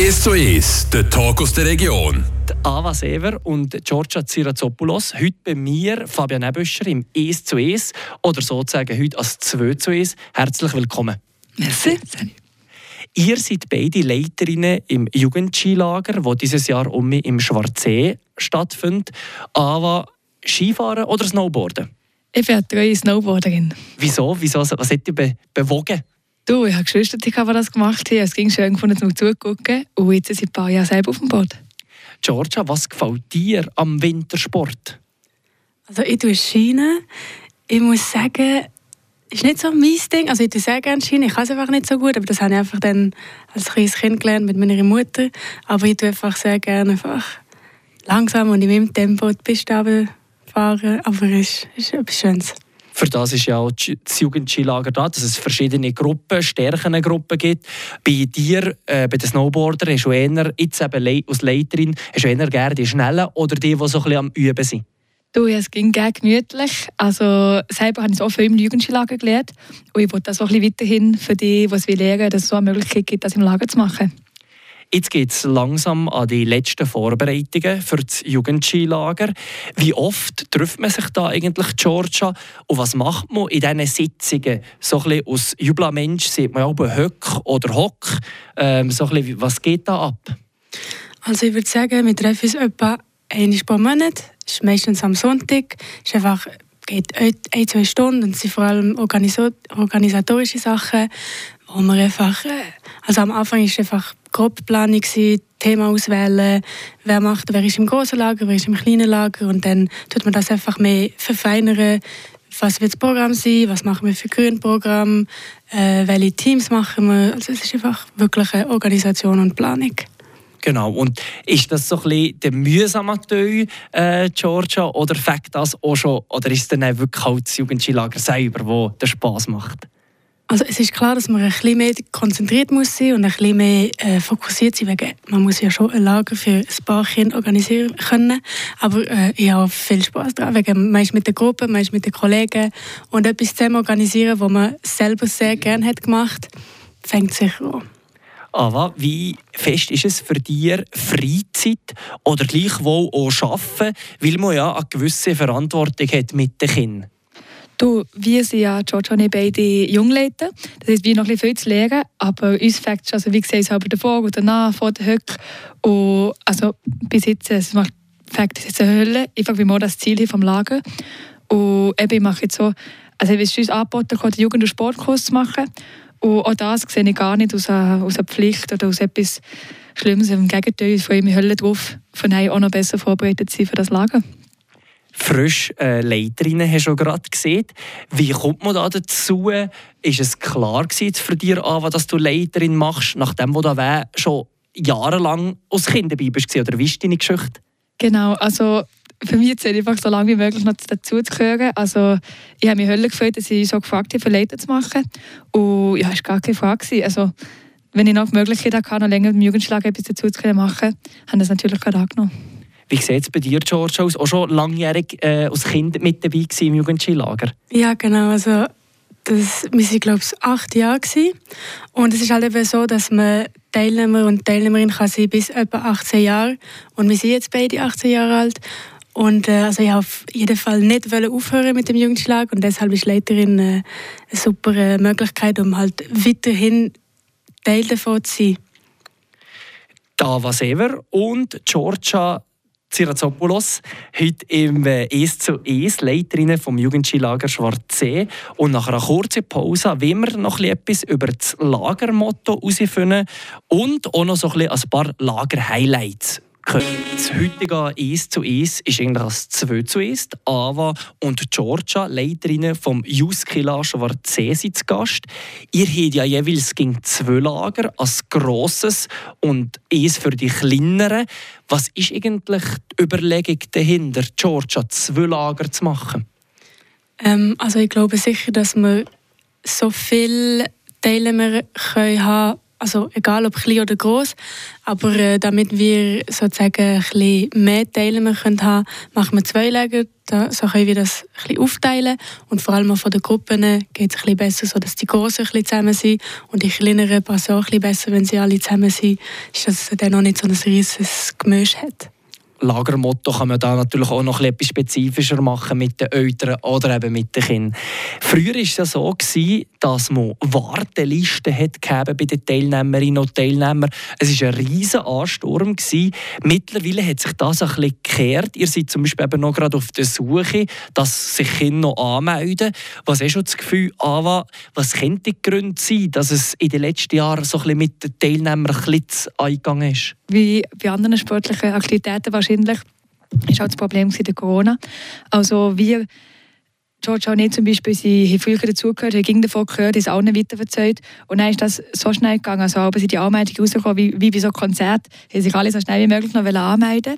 1 zu 1, der Talk aus der Region. Ava Sever und Giorgia Zirazopoulos. Heute bei mir, Fabian Ebüscher, im 1 zu 1 oder sozusagen heute als 2 zu 1. Herzlich willkommen. Merci. Ihr seid beide Leiterinnen im Jugendskilager, das dieses Jahr um mich im Schwarzsee stattfindet. Ava, Skifahren oder Snowboarden? Ich bin eine treue Snowboarderin. Wieso? Wieso? Was hat dich be bewogen? Du, ich habe Geschwister, die das gemacht haben. Es ging schön gefunden, zum zugucken. Und jetzt sind ein paar Jahre selber auf dem Boot. Georgia, was gefällt dir am Wintersport? Also ich tue Schiene. Ich muss sagen, ist nicht so mein Ding. Also ich tue sehr gerne Schiene. Ich kann es einfach nicht so gut, aber das habe ich einfach dann als kleines Kind gelernt mit meiner Mutter. Aber ich tue einfach sehr gerne einfach langsam und in meinem Tempo die Piste fahren. Aber es ist, ist etwas Schönes. Für das ist ja auch das Jugendskilager da, dass es verschiedene Gruppen, Stärkengruppen gibt. Bei dir, äh, bei den Snowboardern, du eher, jetzt eben als Leiterin, du eher gerne die Schnellen oder die, die so ein bisschen am Üben sind? Du, es ging gerne gemütlich. Also, selber habe ich so viel im Jugendskilager gelernt. Und ich wollte das auch ein bisschen weiterhin für die, die es lernen dass es so eine Möglichkeit gibt, das im Lager zu machen. Jetzt geht es langsam an die letzten Vorbereitungen für das Jugendskilager. Wie oft trifft man sich da eigentlich, Georgia? Und was macht man in diesen Sitzungen? So ein bisschen aus Jubelmensch sieht man auch Höck oder Hock. Ähm, so ein bisschen, was geht da ab? Also ich würde sagen, wir treffen uns etwa einmal pro Monat. Das ist meistens am Sonntag. Es ist einfach geht ein, zwei Stunden und es sind vor allem organisatorische Sachen, wo man einfach, äh, also am Anfang ist einfach Gruppenplanung Thema auswählen, wer macht, wer ist im großen Lager, wer ist im kleinen Lager und dann tut man das einfach mehr verfeinern, was wird das Programm sein, was machen wir für Grünprogramm, äh, welche Teams machen wir, also es ist einfach wirklich eine Organisation und Planung. Genau. Und ist das so ein bisschen der mühsame Teil, äh, Georgia, oder fängt das auch schon, oder ist es dann wirklich halt das Jugendskilager selber, wo der Spaß macht? Also es ist klar, dass man ein bisschen mehr konzentriert muss sein und ein bisschen mehr äh, fokussiert sein, wegen man muss ja schon ein Lager für ein paar Kinder organisieren können. Aber äh, ich habe viel Spaß daran, wegen man ist mit der Gruppe, man ist mit den Kollegen und etwas zusammen organisieren, was man selber sehr gerne hat gemacht, fängt sicher an. Ava, wie fest ist es für dich Freizeit oder gleichwohl auch Arbeiten, weil man ja eine gewisse Verantwortung hat mit den Kindern? Du, wir sind ja ich beide Jungleute. Das heißt, wir noch ein bisschen viel zu lernen, aber uns fängt es, also wie gesagt, selber davor und danach, vor der Höck. Und also bis jetzt, es macht fängt es jetzt eine Hölle. Ich frage, wie wir das Ziel vom Lager. Und eben, ich mache jetzt so, also es ist uns angeboten, den Jugend- und Sportkurs zu machen. Und auch das sehe ich gar nicht aus einer, aus einer Pflicht oder aus etwas Schlimmes. Im Gegenteil, ich freue mich Hölle drauf, von auch noch besser vorbereitet zu sein für das Lager frisch äh, Leiterinnen hast du gerade gesehen. Wie kommt man da dazu? Ist es klar für dich, Ava, dass du Leiterin machst, nachdem du da schon jahrelang als Kind dabei bist? Oder wie ist deine Geschichte? Genau, also für mich es einfach so lange wie möglich noch dazu zu gehören. Also ich habe mich Hölle gefreut, dass ich so gefragt habe, Leiter zu machen. Und ja, es war gar keine Frage. Also, wenn ich noch die Möglichkeit hatte, noch länger im Jugendschlag etwas dazu zu machen, habe ich das natürlich gerade angenommen. Wie sieht es bei dir, George, aus? Auch schon langjährig äh, als Kind mit dabei im Jugendskilager? Ja, genau. Also, das, wir waren, glaube ich, acht Jahre. Gewesen. Und es ist halt eben so, dass man Teilnehmer und Teilnehmerin kann sein bis etwa 18 Jahre. Und wir sind jetzt beide 18 Jahre alt. Und äh, also ich wollte auf jeden Fall nicht aufhören mit dem Jugendschlag und deshalb ist Leiterin äh, eine super äh, Möglichkeit, um halt weiterhin Teil davon zu sein. Dava Sever und Georgia Zirazopoulos, heute im äh, «Es zu Es», Leiterin vom Jugendskilager Schwarzsee. Und nach einer kurzen Pause wollen wir noch etwas über das Lagermotto herausfinden und auch noch so ein paar Lager-Highlights das heutige 1 zu 1 ist eigentlich das 2 zu 1. Ava und Georgia, Leiterinnen vom Juskila Schwarzsee, sind zu Gast. Ihr habt ja jeweils gegen zwei Lager, als grosses und eins für die kleineren. Was ist eigentlich die Überlegung dahinter, Georgia, zwei Lager zu machen? Ähm, also ich glaube sicher, dass wir so viele können haben also egal ob klein oder groß, aber äh, damit wir sozusagen ein bisschen mehr Teile können haben, machen wir zwei Lager, da, so können wir das ein bisschen aufteilen und vor allem auch von den Gruppen geht es ein bisschen besser, so dass die Großen ein bisschen zusammen sind und die Kleineren passen auch ein bisschen besser, wenn sie alle zusammen sind, ist das dann noch nicht so ein riesiges Gemisch hat. Lagermotto kann man da natürlich auch noch etwas spezifischer machen mit den Eltern oder eben mit den Kindern. Früher war es ja so, dass man Wartelisten hat bei den Teilnehmerinnen und Teilnehmern. Es war ein riesiger Ansturm. Mittlerweile hat sich das ein bisschen gekehrt. Ihr seid zum Beispiel noch gerade auf der Suche, dass sich Kinder noch anmelden. Was hast du das Gefühl, Ava, was könnte die Gründe sein, dass es in den letzten Jahren so ein bisschen mit den Teilnehmern ein bisschen eingegangen ist? Wie bei anderen sportlichen Aktivitäten wahrscheinlich ist auch das Problem der Corona. Also wir George nicht zum Beispiel, sie haben früher dazugehört, haben gegen davon gehört, ist auch nicht weiterverzählt. Und dann ist das so schnell gegangen, also aber sie die Anmeldung rausgekommen, wie, wie bei so einem Konzert, haben sich alle so schnell wie möglich noch anmelden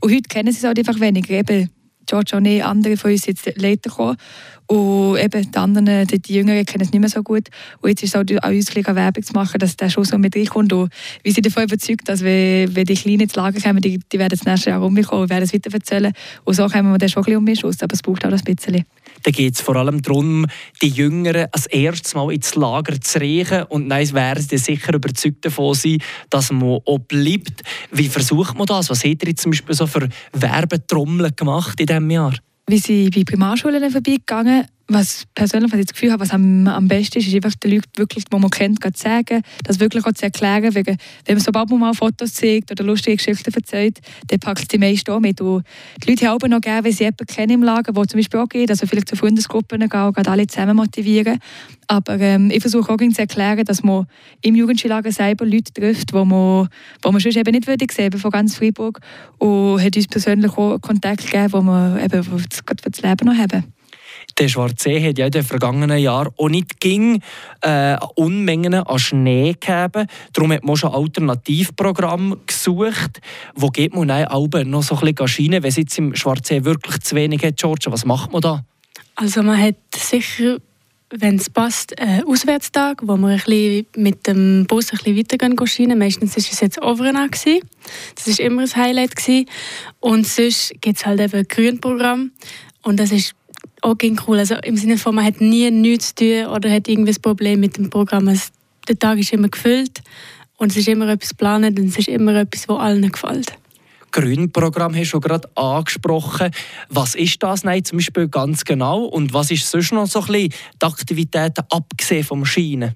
Und heute kennen sie es halt einfach weniger. Eben, George nicht, andere von uns sind jetzt later gekommen. Und eben die anderen, die, die Jüngeren, kennen es nicht mehr so gut. Und jetzt ist es auch an uns, Werbung zu machen, dass der schon so mit reinkommt. Und wir sind davon überzeugt, dass wenn, wenn die Kleinen ins Lager kommen, die, die werden das nächste Jahr umkommen und werden es weiter erzählen. Und so kommen wir dann schon ein bisschen um Aber es braucht auch ein bisschen. Da geht es vor allem darum, die Jüngeren als erstes Mal ins Lager zu riechen und dann werden sie sicher überzeugt davon sein, dass man auch bleibt. Wie versucht man das? Was hat ihr jetzt zum Beispiel so für Werbetrommeln gemacht in diesem Jahr? Wir sind bei Primarschulen vorbeigegangen was persönlich was ich das Gefühl habe, was am, am besten ist, ist einfach den Leuten wirklich, die man kennt, zu sagen, das wirklich auch zu erklären. Wegen, wenn man sobald man mal Fotos sieht oder lustige Geschichten erzählt, dann packt es die meisten auch mit. Und die Leute haben auch noch gerne, wenn sie jemanden kennen im Lager, der zum Beispiel auch geht, also vielleicht zu Freundesgruppen gehen und alle zusammen motivieren. Aber ähm, ich versuche auch zu erklären, dass man im Jugendskilager selber Leute trifft, die man, wo man sonst eben nicht würde sehen von ganz Freiburg. Und hat uns persönlich auch Kontakt gegeben, wo wir eben für das Leben noch haben der Schwarzsee hat ja in den vergangenen Jahren auch nicht ging, äh, Unmengen an Schnee gegeben. Darum hat man schon Alternativprogramm gesucht. Wo geht man dann Alben noch so ein bisschen Schiene, wenn es jetzt im Schwarzsee wirklich zu wenig hat, George? Was macht man da? Also man hat sicher wenn es passt, einen Auswärtstag, wo wir ein bisschen mit dem Bus ein bisschen weitergehen schienen. Meistens war es jetzt Overena. Das war immer ein Highlight. Und sonst gibt es halt eben ein Grünprogramm. Und das ist auch cool. Also im Sinne von, man hat nie nichts zu tun oder hat irgendwie ein Problem mit dem Programm. Es, der Tag ist immer gefüllt und es ist immer etwas geplant und es ist immer etwas, was allen gefällt. Grünprogramm hast du gerade angesprochen. Was ist das nein, zum Beispiel ganz genau und was ist sonst noch so ein bisschen die Aktivitäten abgesehen vom Schienen?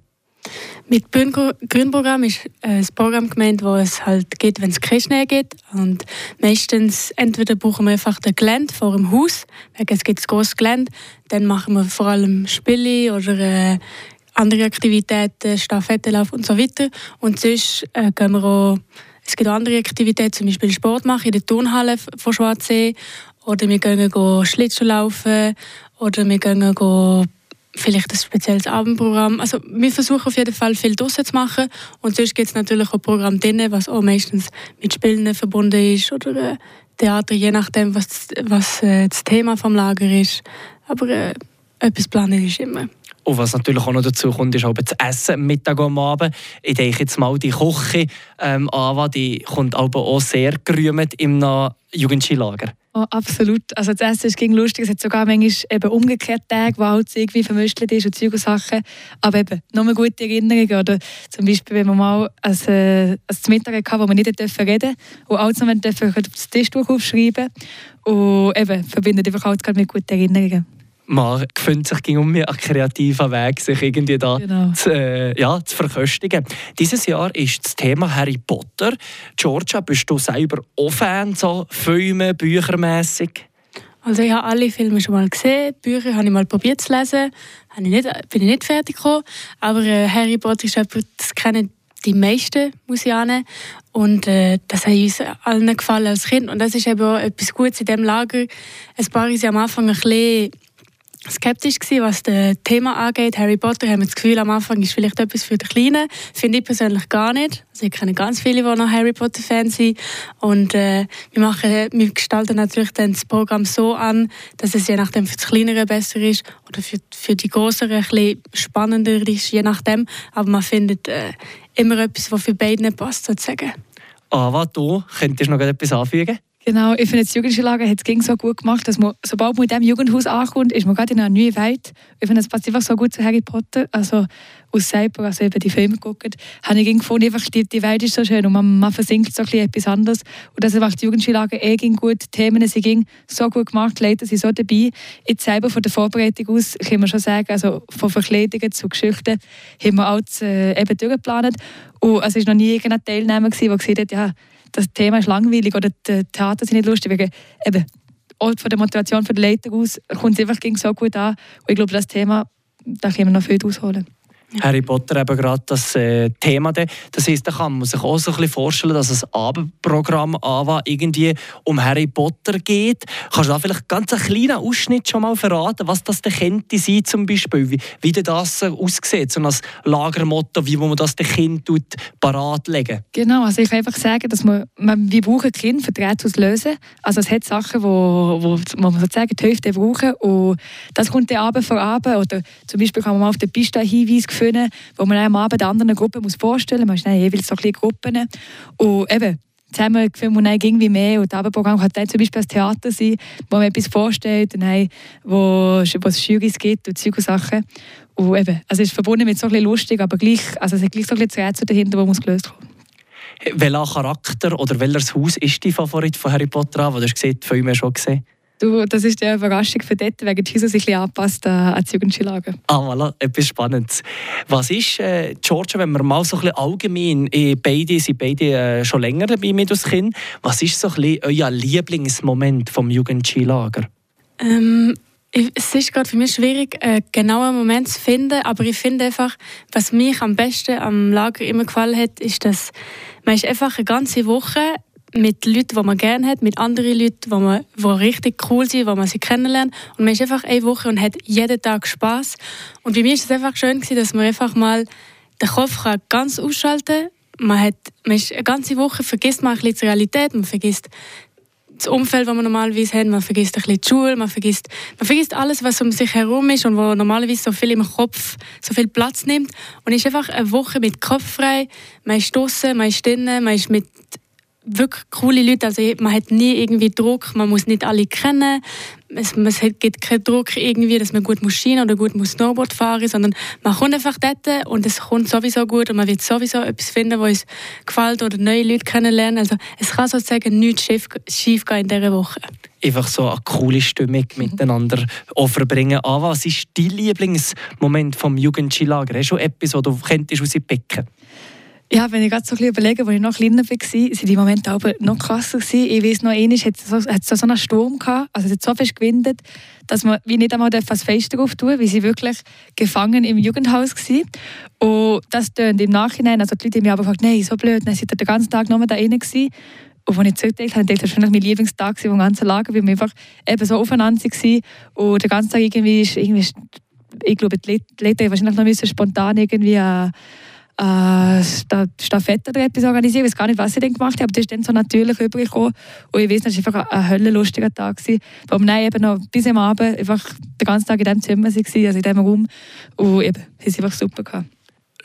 Mit Grünprogramm ist ein Programm gemeint, wo es halt geht, wenn es keinen Schnee gibt. Und meistens entweder brauchen wir einfach den Gelände vor dem Haus, weil es gibt ein grosses Gelände. Dann machen wir vor allem Spiele oder äh, andere Aktivitäten, Stafettenlauf und so weiter. Und sonst äh, gehen wir auch, es gibt auch andere Aktivitäten, zum Beispiel Sport machen in der Turnhalle von Schwarzsee. Oder wir gehen, gehen Schlittschuh laufen. Oder wir gehen vielleicht ein spezielles Abendprogramm. Also wir versuchen auf jeden Fall viel draussen zu machen und sonst gibt es natürlich auch Programm drinnen, was auch meistens mit Spielen verbunden ist oder äh, Theater, je nachdem, was, was äh, das Thema vom Lager ist. Aber äh, etwas planen ist immer. Und was natürlich auch noch dazu kommt, ist auch das Essen Mittag am Abend. Ich denke jetzt mal, die Küche, ähm, Ava, die kommt auch sehr gerühmt im Jugendskilager. Oh, absolut. Also das Essen ist lustig. Es hat sogar manchmal eben umgekehrt Tage, wo halt irgendwie vermischt ist und Zeug und Sachen. Aber eben, nur gute Erinnerungen. Oder zum Beispiel, wenn wir mal als, äh, als Mittag hatten, wo wir nicht reden durften und alles noch dürfen auf das Tischtuch aufschreiben. Und eben, verbindet einfach alles mit guten Erinnerungen man findet sich gegen um einen kreativen Weg, sich irgendwie da genau. zu, äh, ja, zu verköstigen. Dieses Jahr ist das Thema Harry Potter. Georgia, bist du selber auch Fan, so Filme, Büchermässig? Also ich habe alle Filme schon mal gesehen, die Bücher habe ich mal probiert zu lesen, ich nicht, bin ich nicht fertig gekommen, aber äh, Harry Potter ist etwas, das kennen die meisten Musianer und äh, das hat uns allen gefallen als Kind und das ist eben auch etwas Gutes in diesem Lager. Ein paar sind am Anfang ein bisschen skeptisch gewesen, was das Thema angeht. Harry Potter haben wir das Gefühl, am Anfang ist vielleicht etwas für die Kleinen. Finde ich persönlich gar nicht. Also ich kenne ganz viele, die noch Harry Potter Fans sind. Und äh, wir, machen, wir gestalten natürlich dann das Programm so an, dass es je nachdem für die Kleineren besser ist oder für, für die Größeren ein bisschen spannender ist, je nachdem. Aber man findet äh, immer etwas, was für beide passt, sozusagen. Ava, du könntest noch etwas anfügen? Genau, ich finde, das Jugendlager hat es so gut gemacht, dass man, sobald man in diesem Jugendhaus ankommt, ist man gerade in einer neuen Welt. Ich finde, es passt einfach so gut zu Harry Potter. Also aus selber, also eben die Filme geguckt, habe ich gefunden, einfach die, die Welt ist so schön und man, man versinkt so ein etwas anderes. Und das macht die Jugendskilager eh gut. Die Themen sind so gut gemacht, die Leute sind so dabei. Jetzt selber von der Vorbereitung aus kann man schon sagen, also von Verkleidungen zu Geschichten haben wir alles äh, eben durchgeplant. Und es war noch nie irgendein Teilnehmer, der gesagt hat, ja, das Thema ist langweilig oder die Theater sind nicht lustig. Wegen, eben, auch von der Motivation der Leiter aus kommt es einfach so gut an. Und ich glaube, das Thema, da können wir noch viel ausholen. Harry Potter eben gerade das äh, Thema. Das heisst, da kann man sich auch so ein bisschen vorstellen, dass ein Abendprogramm AWA irgendwie um Harry Potter geht. Kannst du da vielleicht ganz einen kleinen Ausschnitt schon mal verraten, was das denn könnte sein zum Beispiel? Wie, wie das aussieht, so als Lagermotto, wie man das den Kind parat legen Genau, also ich kann einfach sagen, dass wir, wir brauchen Kind für die Rätsel lösen. Also es hat Sachen, wo, wo, wo man sozusagen die Hälfte brauchen und das kommt dann Abend vor Abend oder zum Beispiel kann man mal auf der Piste Hinweis finden, wo man am Abend anderen Gruppen muss vorstellen muss. Man ist jeweils so kleine Gruppen. Und eben, zusammen wir dann irgendwie mehr. Und das Abendprogramm kann dann zum Beispiel ein Theater sein, wo man etwas vorstellt, und dann, wo, wo es Jurys gibt und solche Sachen. Und eben, also es ist verbunden mit so ein bisschen lustig, aber gleich, also es ist gleich so ein bisschen Rätsel dahinter, das muss gelöst werden. Welcher Charakter oder welches Haus ist dein Favorit von Harry Potter? Du hast gesehen, die Filme schon gesehen. Du, das ist die Überraschung für dort, wegen die sich ein angepasst an das Jugendskilager. Ah, voilà, etwas Spannendes. Was ist, äh, Georgia, wenn wir mal so ein bisschen allgemein, äh, beide sind beide äh, schon länger dabei mit uns Kind, was ist so ein bisschen euer Lieblingsmoment vom Jugendskilager? Ähm, es ist gerade für mich schwierig, einen genauen Moment zu finden, aber ich finde einfach, was mich am besten am Lager immer gefallen hat, ist, dass man ist einfach eine ganze Woche mit Leuten, die man gerne hat, mit anderen Leuten, die, man, die richtig cool sind, wo man sie kennenlernt. Und man ist einfach eine Woche und hat jeden Tag Spaß. Und bei mir ist es einfach schön gewesen, dass man einfach mal den Kopf kann ganz ausschalten kann. Man, hat, man ist eine ganze Woche vergisst man ein bisschen die Realität, man vergisst das Umfeld, das man normalerweise hat, man vergisst ein bisschen die Schule, man vergisst, man vergisst alles, was um sich herum ist und wo normalerweise so viel im Kopf so viel Platz nimmt. Und ist einfach eine Woche mit Kopf frei, man ist draußen, man ist drinnen, man ist mit wirklich coole Leute. Also man hat nie irgendwie Druck, man muss nicht alle kennen. Es, es gibt keinen Druck irgendwie, dass man gut muss Ski oder gut muss Snowboard fahren, sondern man kommt einfach dort und es kommt sowieso gut und man wird sowieso etwas finden, was uns gefällt oder neue Leute kennenlernen. Also es kann sozusagen nichts schief, schief gehen in dieser Woche. Einfach so eine coole Stimmung miteinander verbringen. Ah, was ist dein Lieblingsmoment vom Jugendskilager? Hast du schon etwas, das du könntest aus picken ja, wenn ich gerade so ein überlege, als ich noch kleiner war, sind die Momente aber noch krasser gewesen. Ich weiß noch, einmal hat es so, so, einen Sturm gehabt, also es hat so fest gewindet, dass man wie nicht einmal das Fenster auftun weil sie wirklich gefangen im Jugendhaus waren. Und das tönt im Nachhinein, also die Leute haben mich aber gefragt, nein, so blöd, dann sind den ganzen Tag nur da drinnen gewesen. Und als ich zurückdenke, habe ich gedacht, das war mein Lieblingstag im ganzen Lager, weil wir einfach eben so aufeinander waren und den ganzen Tag irgendwie, irgendwie ich glaube, die Leute wahrscheinlich noch spontan irgendwie äh, äh, Staffette oder etwas organisiert. Ich weiß gar nicht, was ich dann gemacht habe, aber das ist dann so natürlich übergekommen. Und ich weiß, es war einfach ein höllenlustiger Tag. Gewesen, wo wir eben noch bis am Abend einfach den ganzen Tag in diesem Zimmer waren, also in diesem Raum. Und eben, es ist einfach super gehabt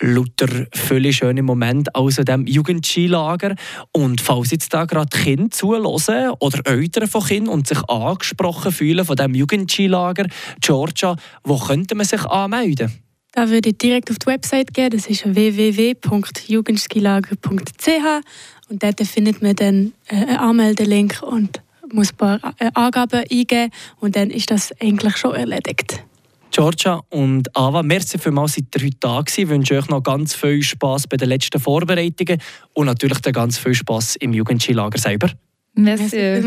lauter völlig schöne Momente aus dem Jugendskilager. Und falls jetzt da gerade Kinder zuhören oder Eltern von Kindern und sich angesprochen fühlen von dem Jugendskilager Georgia, wo könnte man sich anmelden? Da würde ich direkt auf die Website gehen. Das ist www.jugendskilager.ch und dort findet man dann äh, einen Anmeldelink und muss ein paar äh, Angaben eingeben und dann ist das eigentlich schon erledigt. Georgia und Ava, merci vielmals, seid ihr heute da gewesen. Ich wünsche euch noch ganz viel Spass bei den letzten Vorbereitungen und natürlich ganz viel Spass im Jugendskilager selber. Merci.